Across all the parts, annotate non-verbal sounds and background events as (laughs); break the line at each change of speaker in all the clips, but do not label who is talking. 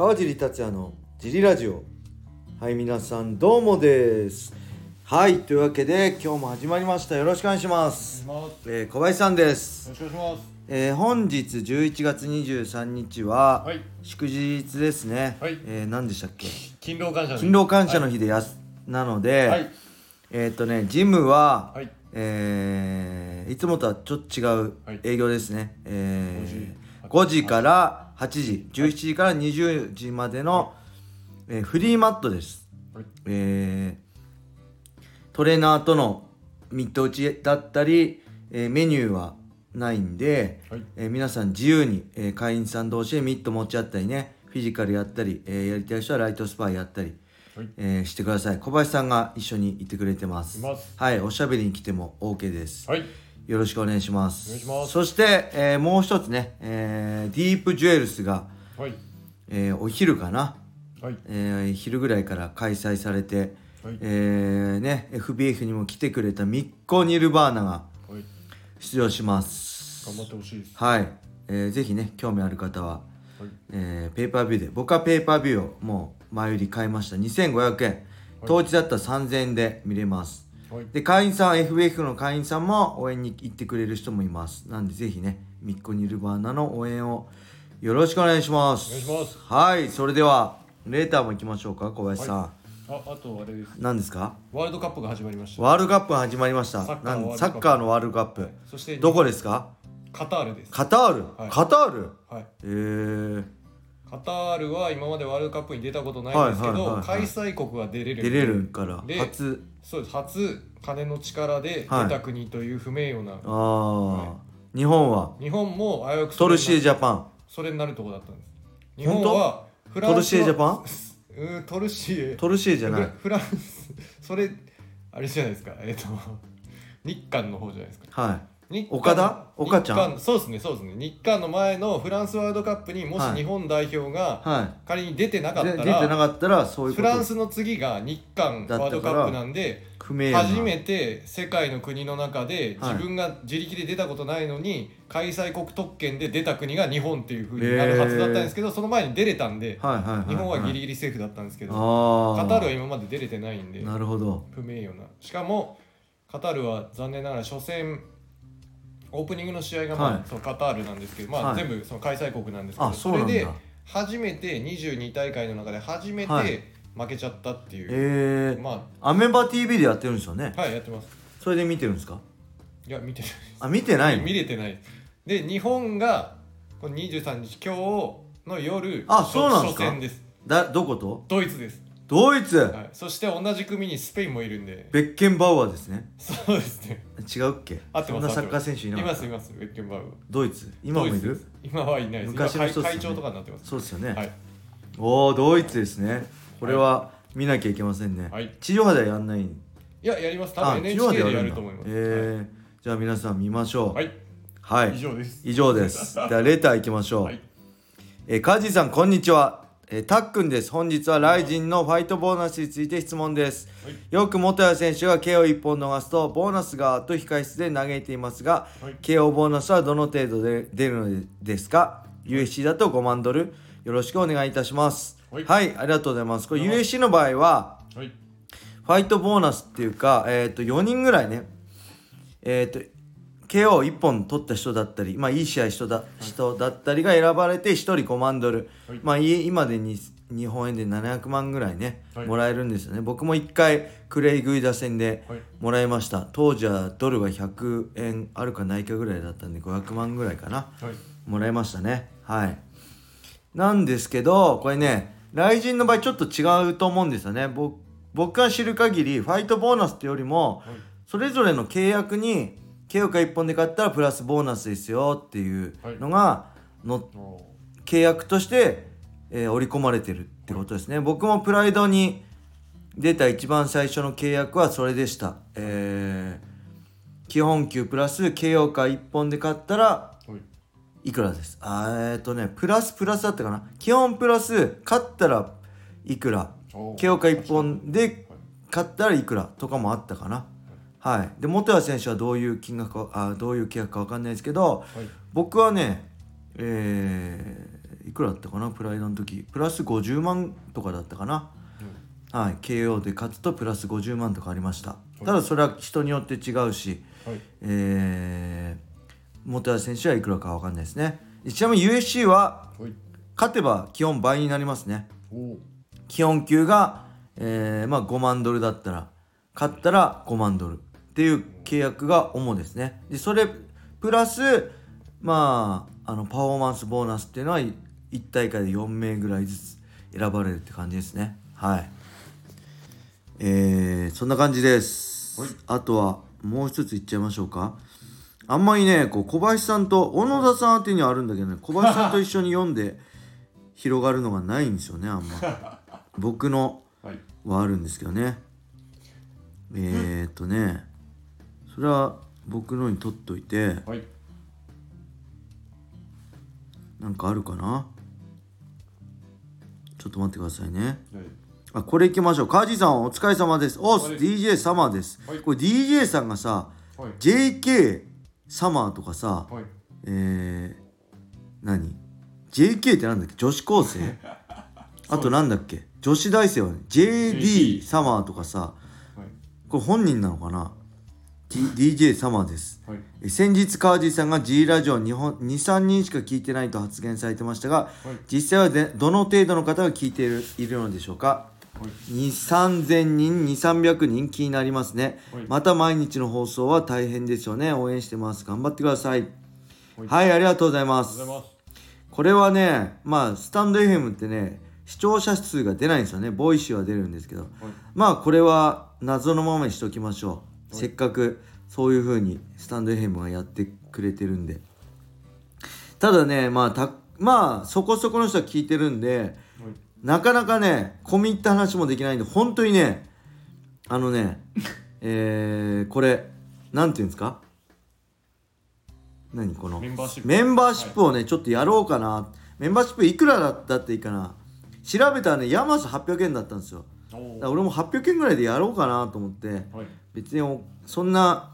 川尻達也のジリラジオ。はい皆さんどうもです。はいというわけで今日も始まりました。よろしくお願いします。えー小林さんです、
よろしくお願いし
えー本日11月23日は、
はい。
祝日ですね、
はい。
えー何でしたっけ？
ます。勤労感謝の日。
勤労感謝の日でやす、なので、
はい。
えーっとねジムは、
はい。
えーいつもとはちょっと違う
はい。
営業ですね、えー、
5
5時から8時17時から20時までの、えーフリーマットです、
はい。
えートレーナーとのミット打ちだったり、えーメニューはないんで、
はい
えー皆さん自由に、えー会員さん同士でミット持ち合ったりねフィジカルやったり、えーやりたい人はライトスパイやったり、
はい。
えーしてください小林さんが一緒にいてくれてます
います
はいおしゃべりに来ても OK です、
はい。
よろしくお願いします
お願いします
そして、えーもう一つね、えーディープジュエルスが、
はい。
えーお昼かな、
はい。
えー昼ぐらいから開催されて、
はい
えーね FBF にも来てくれたミッコ・ニルバーナが
はい。
出場します
頑張ってほしいです。
はい、えーぜひね興味ある方は、
はい。
えーペーパービューで僕はペーパービューをもう前売り買いました2500円当日だったら3000円で見れます
はい。
で会員さん FBF の会員さんも応援に行ってくれる人もいます。なんでぜひねミッコ・ニルバーナの応援をよろしくお願いします。
お願いします。
はいそれではレーターも行きましょうか小林さん、
あ、あとあれです。
何ですか？
ワールドカップが始まりました。
ワールドカップが始まりました。
サッカー
なん
ワールドカップ。
サッカーのワールドカップ、
そして、
どこですか？
カタールです。
カタール、
はい。
カタール？
はい。
えー、
カタールは今までワールドカップに出たことないんですけど、
はいはいはいはい。
開催国が出れる。
出れるから
で
初。
そうです。初、金の力で
はい。
出た国という不名誉な。
ああ、日本は？
日本も危うく
トルシエ
ジ
ジャパン。
それになるとこだったんです。日
本
はフ
トルシエジャ
ン
パン？(laughs)
うんトルシエ
トルシエじゃない。
フランス。それあれじゃないですか。えっ、と日韓の方じゃないですか。
はい
日韓
岡田？岡ちゃん？
日韓そうですねそうですね。日韓の前のフランスワールドカップにもし
はい。
日本代表が
は
仮に出てなかった
出てな
ら、
かったらそういうこと。
フランスの次が日韓ワールドカップなんで
不明誉な
初めて世界の国の中で
はい。
自分が自力で出たことないのに開催国特権で出た国が日本っていうふうになるはずだったんですけどその前に出れたんで
はいはいはい、はい、
日本はギリギリセーフだったんですけど
ああ
カタールは今まで出れてないんで
なるほど。
不名誉な。しかもカタールは残念ながら初戦オープニングの試合がまあ、
はい。
そのカタールなんですけど、まあ
はい。
全部その開催国なんですけど
あそ
れで初めて22大会の中で初め
はい。
て負けちゃったっていう、
えー、
ま
アメバ TV でやってるんですよね。
あはいやってます。
それで見てるんですか？
いや見てない
あ見てないの？
見れてないで日本がこの23日今日の夜
あそうなんですか？
初戦です。
だどこと？
ドイツです、
ドイツ、
はい、そして同じ組にスペインもいるんで。
ベッケンバウアーですね。
そうですね。
違うっけ？
合ってます
そんなサッカー選手いなかった。
いますいますベッケンバウアー。
ドイツ。今もいる？
今はいないです。
昔の人ね。
会会長とかになってます。
そうですよね、
はい。
おおドイツですね。これは見なきゃいけませんね、
はい。
地上波ではやんない？
いややります。多分
あ地上波
NHK でやると思います。
えー。じゃあ皆さん見ましょう。
はい、
はい、
はい、以上です。
以上です。ではレター行きましょう、(laughs)
はい。
えー、カジさんこんにちは、えー、たっくんです。本日はライジンのファイトボーナスについて質問です、
はい。
よく元谷選手が KO1 本逃すとボーナスがと控室で嘆いていますが、
はい。
KO ボーナスはどの程度で出るのですか？USC だと5万ドル？よろしくお願いいたします。
はい。
はい、ありがとうございます。これ USC の場合は
はい。
ファイトボーナスっていうか、えー、と4人ぐらいね、えー、と KO1 本取った人だったり、まあ、いい試合人だ,、人だったりが選ばれて1人5万ドル、
はい。
まあ、い今でに日本円で700万ぐらいね、
はい。
もらえるんですよね。僕も1回クレイグイダ戦で
はい。
もらいました。当時はドルが100円あるかないかぐらいだったんで500万ぐらいかな。
はい。
もらいましたね。はい。なんですけどこれね雷神の場合ちょっと違うと思うんですよね。ぼ僕が知る限りファイトボーナスってよりも
はい。
それぞれの契約に KO か1本で買ったらプラスボーナスですよっていうのがの
お
契約として、えー織り込まれてるってことですね。僕もプライドに出た一番最初の契約はそれでした、えー基本給プラス KO か1本で買ったら
い。
いくらです。あーえっ、とねプラスプラスだったかな。基本プラス勝ったらいくら。
おー。
KO か1本で買ったらいくらとかもあったかなはい。で元谷選手はどういう金額かあどういう契約か分かんないですけど
はい。
僕はねえーいくらだったかなプライドの時。プラス50万とかだったかな。はい。KO で勝つとプラス50万とかありました。ただそれは人によって違うし
はい。
えー、本橋選手はいくらかわかんないですね。ちなみに USC は
はい。
勝てば基本倍になりますね。基本給が、えーまあ、5万ドルだったら勝ったら5万ドルっていう契約が主ですね。でそれプラスまああのパフォーマンスボーナスっていうのは1大会で4名ぐらいずつ選ばれるって感じですね。はい。えー、そんな感じです、
はい。
あとはもう一つ言っちゃいましょうか。あんまりねこう小林さんと小野田さん宛てにはあるんだけどね小林さんと一緒に読んで (laughs) 広がるのがないんですよねあんま。僕の (laughs)
はい。
はあるんですけどね。えー、っとねそれは僕のに取っといて
はい。
なんかあるかな？ちょっと待ってくださいね。
はい。
あこれいきましょう。カージさんお疲れ様です。おっす
はい。
DJ サマーです。
はい。
これ DJ さんがさ
はい。
JK サマーとかさ
はい。
えー、何？JK ってなんだっけ？女子高生？(laughs) あとなんだっけ？女子大生は、ね、JD サマーとかさ
はい。
これ本人なのかな、DJ サマーです。
はい。
え先日川地さんが G ラジオ日本23人しか聞いてないと発言されてましたが
はい。
実際はでどの程度の方が聞いているいるのでしょうか？
はい。
2 3 0 0人2 3 0 0人気になりますね、
はい。
また毎日の放送は大変ですよね。応援してます。頑張ってください。
はい。
はいありがとうございます。これはねまあスタンド FM ってね視聴者数が出ないんですよね。ボイシーは出るんですけど。
はい。
まあこれは謎のままにしておきましょう、
はい
せっかくそういう風にスタンド FM がやってくれてるんで。ただねまあたまあそこそこの人は聞いてるんで
はい。
なかなかね込み入った話もできないんで本当にねあのね (laughs) えー、これなんていうんですか？何この？
メンバーシップ。
メンバーシップをね、ちょっとやろうかな。メンバーシップいくらだったっていいかな。調べたらねヤマス800円だったんですよ。だから俺も800円ぐらいでやろうかなと思って。
はい
別におそんな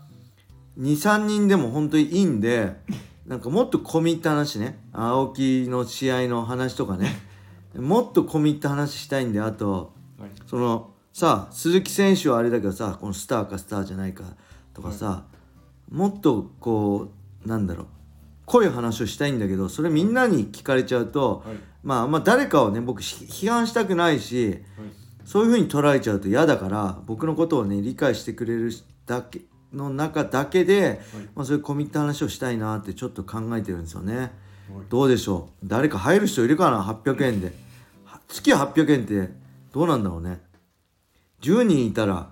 23人でも本当にいいんでなんかもっと込み入った話ね。青木の試合の話とかね。(laughs) もっと込み入った話したいんであと
はい。
そのさ鈴木選手はあれだけどさこのスターかスターじゃないかとかさ、もっとこうなんだろう。濃い話をしたいんだけどそれみんなに聞かれちゃうと、
はい。
まあま誰かをね僕ひ批判したくないし
はい
そういう風に捉えちゃうと嫌だから僕のことをね理解してくれるだけの中だけで、まあ、そういう込み入った話をしたいなってちょっと考えてるんですよね。
はい。
どうでしょう？誰か入る人いるかな？800円で。は月800円ってどうなんだろうね？10人いたら。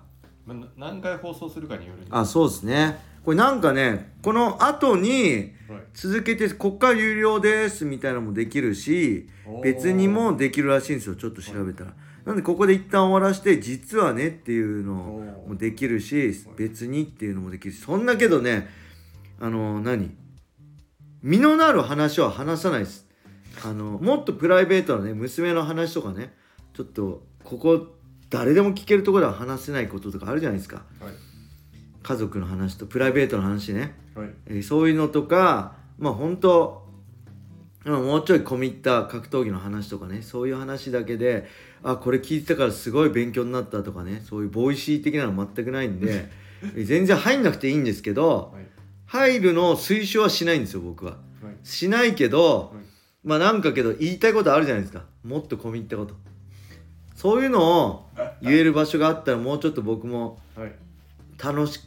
何回放送するかによる
あそうですね。これなんかねこの後に
はい。
続けて国家有料ですみたいなのもできるし別にもできるらしいんですよ。ちょっと調べたらなんでここで一旦終わらして実はねっていうのもできるし別にっていうのもできるしそんなけどねあの何？実のなる話は話さないです。あのもっとプライベートなね娘の話とかねちょっとここ誰でも聞けるところでは話せないこととかあるじゃないですか。
はい。
家族の話とプライベートの話ね。
はい。
えーそういうのとかまあ本当うんもうちょい込み入った格闘技の話とかねそういう話だけであこれ聞いてたからすごい勉強になったとかねそういうボイシー的なの全くないんでえー全然入んなくていいんですけど
はい
入るのを推奨はしないんですよ僕は。
はい。
しないけど
はい。
まあなんかけど言いたいことあるじゃないですか。もっと込み入ったこと。そういうのを (laughs) 言える場所があったらもうちょっと僕も
はい。
楽し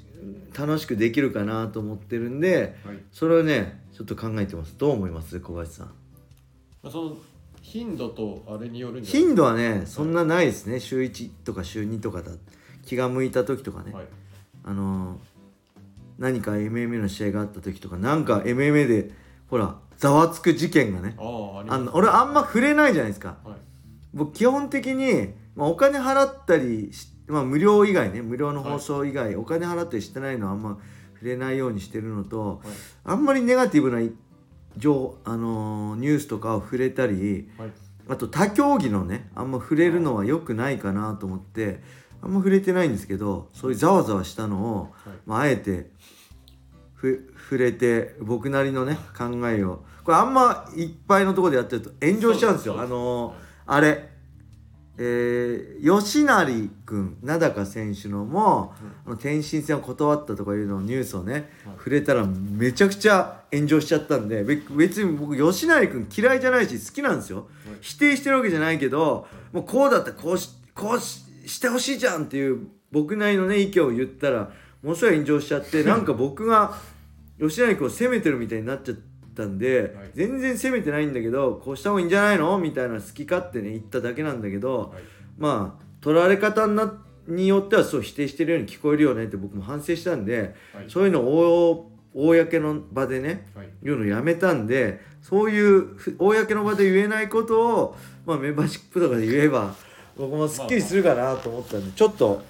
楽しくできるかなと思ってるんで
はい。
それをねちょっと考えてます。どう思います？小林さん。
まあその頻度とあれによるんじゃない？
頻度はねそんなないですね。週1とか週2とかだ。気が向いた時とかね、
はい。
あのー何か MMA の試合があった時とかなんか MMA でほらざわつく事件がね
ああ
の俺あんま触れないじゃないですか。
はい。
僕基本的に、まあ、お金払ったりし、まあ、無料以外ね無料の放送以外、お金払ったりしてないのはあんま触れないようにしてるのと、
はい。
あんまりネガティブな情、あのーニュースとかを触れたり
はい。
あと他競技のねあんま触れるのは良くないかなと思ってあんま触れてないんですけどそういうざわざわしたのを、
はい。
まあ、あえてふ触れて僕なりのね考えを。これあんまいっぱいのところでやってると炎上しちゃうんですよ。あのーあれえー、吉成君名高選手のも、あの天津戦を断ったとかいうのニュースをね、
はい。
触れたらめちゃくちゃ炎上しちゃったんでべ別に僕吉成君嫌いじゃないし好きなんですよ、否定してるわけじゃないけどもうこうだったらこうしこうししてほしいじゃんっていう僕なりのね意見を言ったらものすごい炎上しちゃって (laughs) なんか僕が吉成君を責めてるみたいになっちゃったんで、
はい。
全然責めてないんだけどこうした方がいいんじゃないの？みたいな好き勝手ね言っただけなんだけど、
はい。
まあ取られ方になによってはそう否定してるように聞こえるよねって僕も反省したんで、
はい。
そういうのを大公の場でね
はい。
言うのやめたんでそういうふ公の場で言えないことを、まあ、メンバーシップとかで言えば僕もすっきりするかなと思ったんでちょっと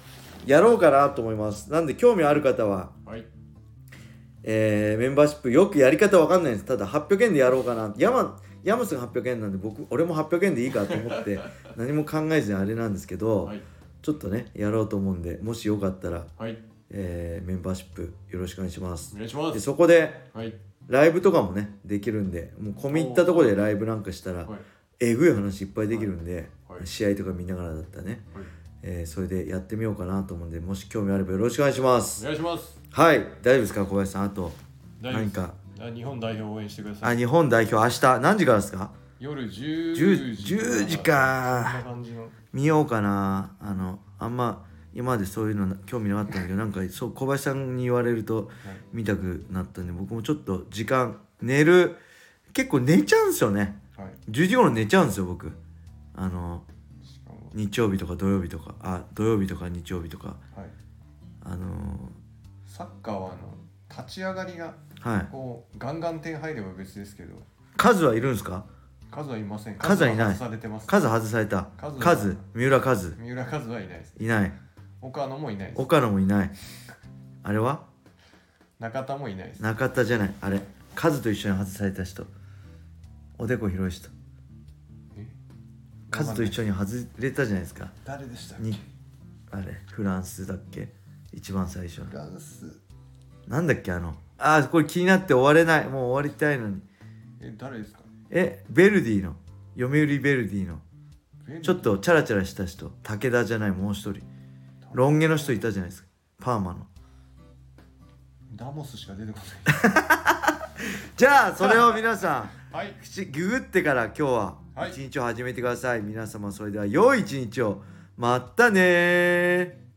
やろうかなと思います。なんで興味ある方は、
はい
えーメンバーシップよくやり方わかんないです。ただ800円でやろうかな。山山スが800円なんで僕俺も800円でいいかと思って何も考えずにあれなんですけど、
はい。
ちょっとねやろうと思うんでもしよかったら、
はい。
えーメンバーシップよろしくお願いします。
お願いしま
ですそこで
はい。
ライブとかもねできるんでもう込み入ったところでライブなんかしたら
はい。
えぐい話いっぱいできるんで、
はい。
試合とか見ながらだったらね、
はい。
えーそれでやってみようかなと思うんでもし興味あればよろしくお願いします。
お願いします
はい大丈夫ですか小林さん。あと何か？
あ日本代表を応援してください。
あ日本代表明日？何時からですか？
夜10
10
時
10時か。見ようかな。あのあんま今までそういうの興味なかったんだけどなんかそう小林さんに言われると見たくなったんで僕もちょっと時間寝る結構寝ちゃうんですよね。
はい。
10時頃寝ちゃうんですよ僕。あの日曜日とか土曜日とかあ土曜日とか日曜日とか。
はい。
あの
サッカーはあの立ち上がりが
はい。
こうガンガン点入れば別ですけど。
数はいるんですか？
数はいません。
数はいない。
外されてます。
数外された。
数は。
数三浦数
三浦数はいないです。
いない。
岡野もいないです。
岡野もいない。あれは？
中田もいないです。
中田じゃない。あれ。数と一緒に外された人。おでこ広い人。
え？
数と一緒に外れたじゃないですか。
誰でしたっけ？
にあれフランスだっけ？一番最初
フランス。
なんだっけあの。あーこれ気になって終われない。もう終わりたいのに。
え誰ですか？
えベルディの。読売ベルディの。ちょっとチャラチャラした人。武田じゃないもう一人。ロン毛の人いたじゃないですか。パーマの。
ダモスしか出てこ (laughs)
じゃあそれを皆さん。
ないはい。
口ググってから今日は。
はい。
一日を始めてください、皆様それでは良い一日を。またねー